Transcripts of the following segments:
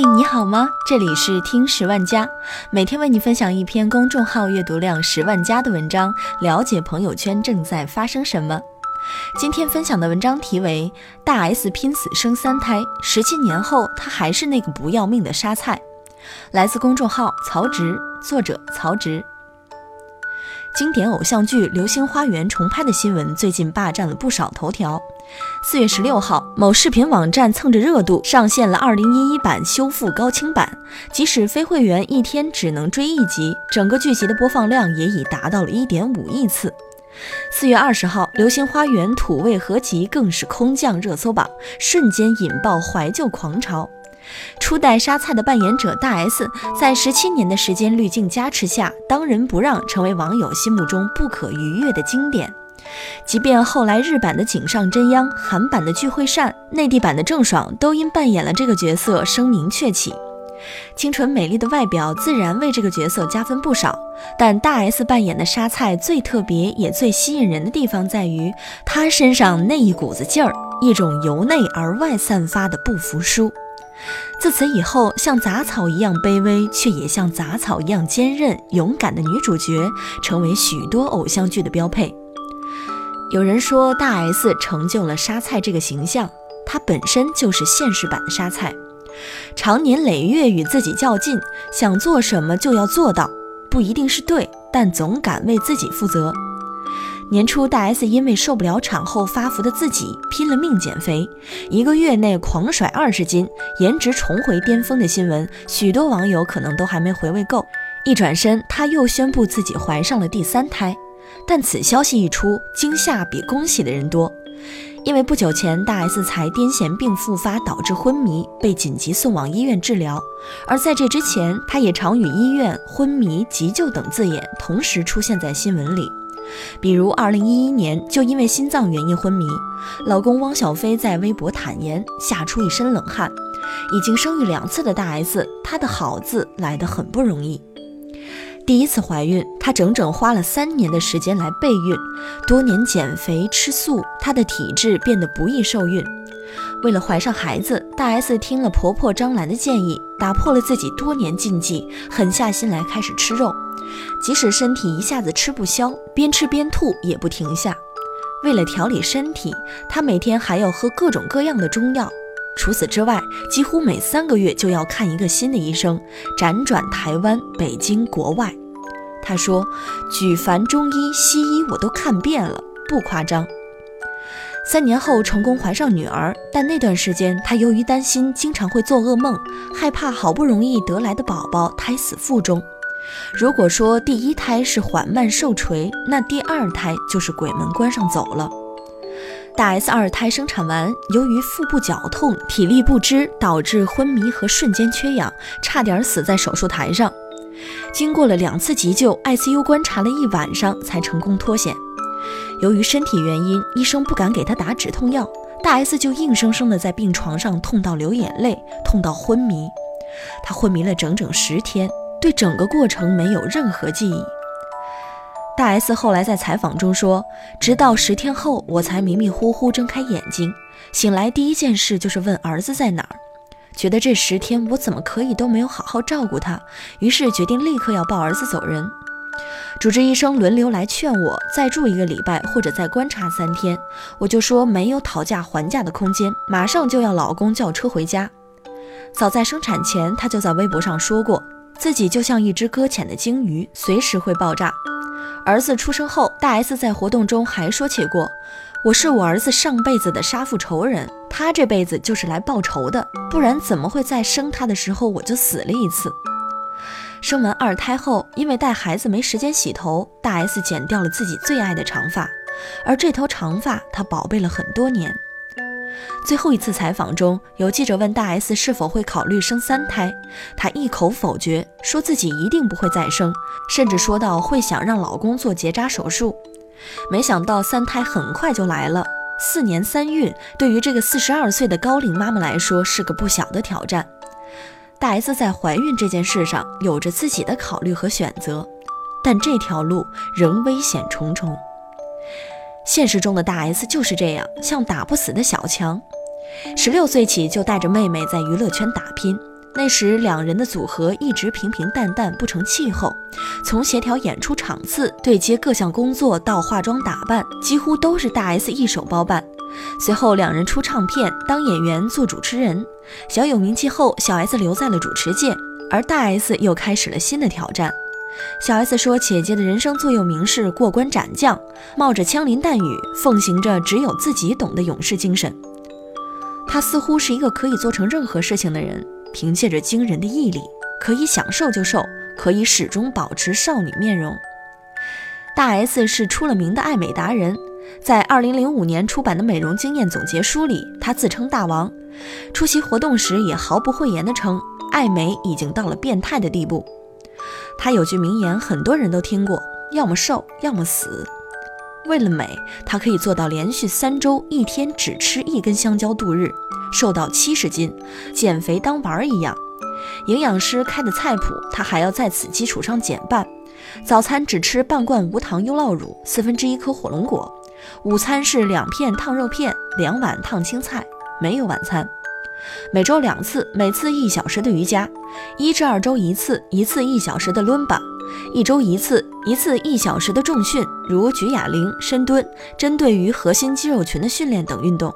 嘿，你好吗？这里是听十万加，每天为你分享一篇公众号阅读量十万加的文章，了解朋友圈正在发生什么。今天分享的文章题为《大 S 拼死生三胎，十七年后她还是那个不要命的沙菜》，来自公众号曹植，作者曹植。经典偶像剧《流星花园》重拍的新闻最近霸占了不少头条。四月十六号，某视频网站蹭着热度上线了二零一一版修复高清版，即使非会员一天只能追一集，整个剧集的播放量也已达到了一点五亿次。四月二十号，《流星花园》土味合集更是空降热搜榜，瞬间引爆怀旧狂潮。初代沙菜的扮演者大 S，在十七年的时间滤镜加持下，当仁不让，成为网友心目中不可逾越的经典。即便后来日版的井上真央、韩版的具惠善、内地版的郑爽都因扮演了这个角色声名鹊起，清纯美丽的外表自然为这个角色加分不少。但大 S 扮演的沙菜最特别也最吸引人的地方在于，她身上那一股子劲儿，一种由内而外散发的不服输。自此以后，像杂草一样卑微，却也像杂草一样坚韧勇敢的女主角，成为许多偶像剧的标配。有人说，大 S 成就了沙菜这个形象，她本身就是现实版的沙菜，常年累月与自己较劲，想做什么就要做到，不一定是对，但总敢为自己负责。年初，大 S 因为受不了产后发福的自己，拼了命减肥，一个月内狂甩二十斤，颜值重回巅峰的新闻，许多网友可能都还没回味够。一转身，她又宣布自己怀上了第三胎，但此消息一出，惊吓比恭喜的人多。因为不久前，大 S 才癫痫病复发，导致昏迷，被紧急送往医院治疗。而在这之前，她也常与医院、昏迷、急救等字眼同时出现在新闻里。比如，二零一一年就因为心脏原因昏迷，老公汪小菲在微博坦言，吓出一身冷汗。已经生育两次的大 S，她的好字来得很不容易。第一次怀孕，她整整花了三年的时间来备孕，多年减肥吃素，她的体质变得不易受孕。为了怀上孩子，大 S 听了婆婆张兰的建议，打破了自己多年禁忌，狠下心来开始吃肉。即使身体一下子吃不消，边吃边吐也不停下。为了调理身体，她每天还要喝各种各样的中药。除此之外，几乎每三个月就要看一个新的医生，辗转台湾、北京、国外。他说：“举凡中医、西医我都看遍了，不夸张。”三年后成功怀上女儿，但那段时间她由于担心，经常会做噩梦，害怕好不容易得来的宝宝胎死腹中。如果说第一胎是缓慢受锤，那第二胎就是鬼门关上走了。大 S 二胎生产完，由于腹部绞痛、体力不支，导致昏迷和瞬间缺氧，差点死在手术台上。经过了两次急救，ICU 观察了一晚上，才成功脱险。由于身体原因，医生不敢给她打止痛药，大 S 就硬生生的在病床上痛到流眼泪，痛到昏迷。她昏迷了整整十天。对整个过程没有任何记忆。大 S 后来在采访中说：“直到十天后，我才迷迷糊糊睁开眼睛，醒来第一件事就是问儿子在哪儿。觉得这十天我怎么可以都没有好好照顾他，于是决定立刻要抱儿子走人。主治医生轮流来劝我再住一个礼拜或者再观察三天，我就说没有讨价还价的空间，马上就要老公叫车回家。早在生产前，他就在微博上说过。”自己就像一只搁浅的鲸鱼，随时会爆炸。儿子出生后，大 S 在活动中还说起过：“我是我儿子上辈子的杀父仇人，他这辈子就是来报仇的，不然怎么会在生他的时候我就死了一次？”生完二胎后，因为带孩子没时间洗头，大 S 剪掉了自己最爱的长发，而这头长发她宝贝了很多年。最后一次采访中，有记者问大 S 是否会考虑生三胎，她一口否决，说自己一定不会再生，甚至说到会想让老公做结扎手术。没想到三胎很快就来了，四年三孕，对于这个四十二岁的高龄妈妈来说是个不小的挑战。大 S 在怀孕这件事上有着自己的考虑和选择，但这条路仍危险重重。现实中的大 S 就是这样，像打不死的小强。十六岁起就带着妹妹在娱乐圈打拼，那时两人的组合一直平平淡淡，不成气候。从协调演出场次、对接各项工作到化妆打扮，几乎都是大 S 一手包办。随后两人出唱片、当演员、做主持人，小有名气后，小 S 留在了主持界，而大 S 又开始了新的挑战。小 S 说：“姐姐的人生座右铭是过关斩将，冒着枪林弹雨，奉行着只有自己懂的勇士精神。她似乎是一个可以做成任何事情的人。”凭借着惊人的毅力，可以想瘦就瘦，可以始终保持少女面容。大 S 是出了名的爱美达人，在2005年出版的美容经验总结书里，她自称大王。出席活动时也毫不讳言地称，爱美已经到了变态的地步。她有句名言，很多人都听过：要么瘦，要么死。为了美，她可以做到连续三周一天只吃一根香蕉度日。瘦到七十斤，减肥当玩儿一样。营养师开的菜谱，他还要在此基础上减半。早餐只吃半罐无糖优酪乳，四分之一颗火龙果。午餐是两片烫肉片，两碗烫青菜，没有晚餐。每周两次，每次一小时的瑜伽，一至二周一次，一次一小时的伦巴，一周一次，一次一小时的重训，如举哑铃、深蹲，针对于核心肌肉群的训练等运动。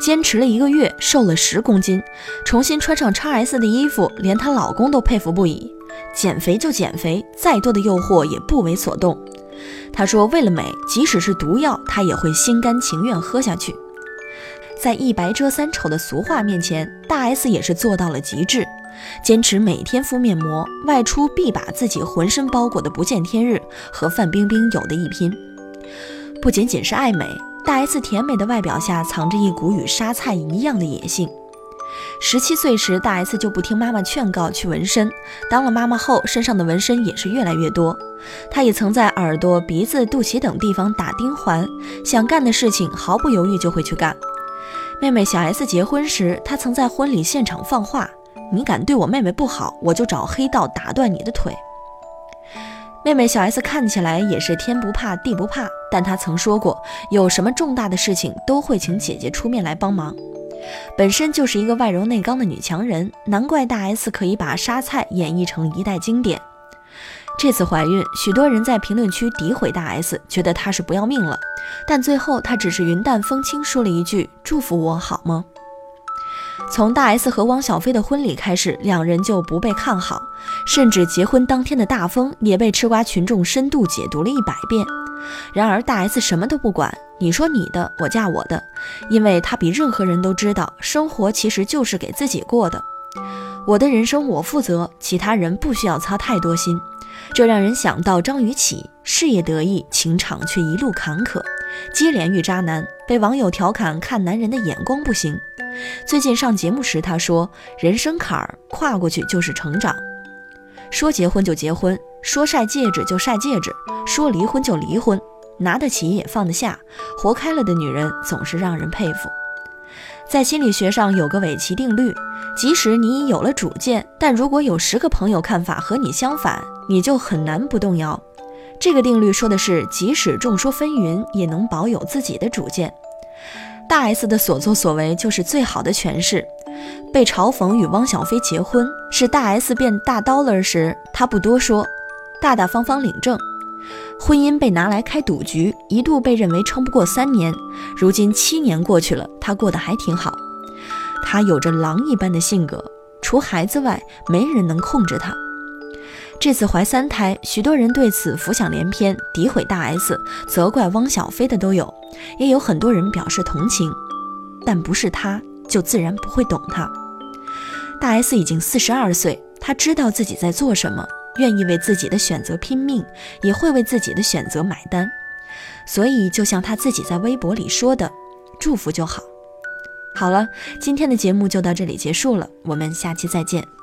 坚持了一个月，瘦了十公斤，重新穿上叉 S 的衣服，连她老公都佩服不已。减肥就减肥，再多的诱惑也不为所动。她说：“为了美，即使是毒药，她也会心甘情愿喝下去。”在一白遮三丑的俗话面前，大 S 也是做到了极致，坚持每天敷面膜，外出必把自己浑身包裹的不见天日，和范冰冰有的一拼。不仅仅是爱美。大 S 甜美的外表下藏着一股与沙菜一样的野性。十七岁时，大 S 就不听妈妈劝告去纹身，当了妈妈后，身上的纹身也是越来越多。她也曾在耳朵、鼻子、肚脐等地方打钉环，想干的事情毫不犹豫就会去干。妹妹小 S 结婚时，她曾在婚礼现场放话：“你敢对我妹妹不好，我就找黑道打断你的腿。”妹妹小 S 看起来也是天不怕地不怕，但她曾说过，有什么重大的事情都会请姐姐出面来帮忙。本身就是一个外柔内刚的女强人，难怪大 S 可以把杀菜演绎成一代经典。这次怀孕，许多人在评论区诋毁大 S，觉得她是不要命了，但最后她只是云淡风轻说了一句：“祝福我好吗？”从大 S 和汪小菲的婚礼开始，两人就不被看好，甚至结婚当天的大风也被吃瓜群众深度解读了一百遍。然而大 S 什么都不管，你说你的，我嫁我的，因为她比任何人都知道，生活其实就是给自己过的。我的人生我负责，其他人不需要操太多心。这让人想到张雨绮，事业得意，情场却一路坎坷，接连遇渣男，被网友调侃看男人的眼光不行。最近上节目时，她说：“人生坎儿跨过去就是成长。说结婚就结婚，说晒戒指就晒戒指，说离婚就离婚，拿得起也放得下，活开了的女人总是让人佩服。”在心理学上有个韦奇定律：即使你已有了主见，但如果有十个朋友看法和你相反，你就很难不动摇。这个定律说的是，即使众说纷纭，也能保有自己的主见。大 S 的所作所为就是最好的诠释。被嘲讽与汪小菲结婚是大 S 变大刀了时，她不多说，大大方方领证。婚姻被拿来开赌局，一度被认为撑不过三年。如今七年过去了，她过得还挺好。她有着狼一般的性格，除孩子外，没人能控制她。这次怀三胎，许多人对此浮想联翩，诋毁大 S，责怪汪小菲的都有，也有很多人表示同情，但不是他，就自然不会懂他。大 S 已经四十二岁，她知道自己在做什么，愿意为自己的选择拼命，也会为自己的选择买单。所以，就像他自己在微博里说的：“祝福就好。”好了，今天的节目就到这里结束了，我们下期再见。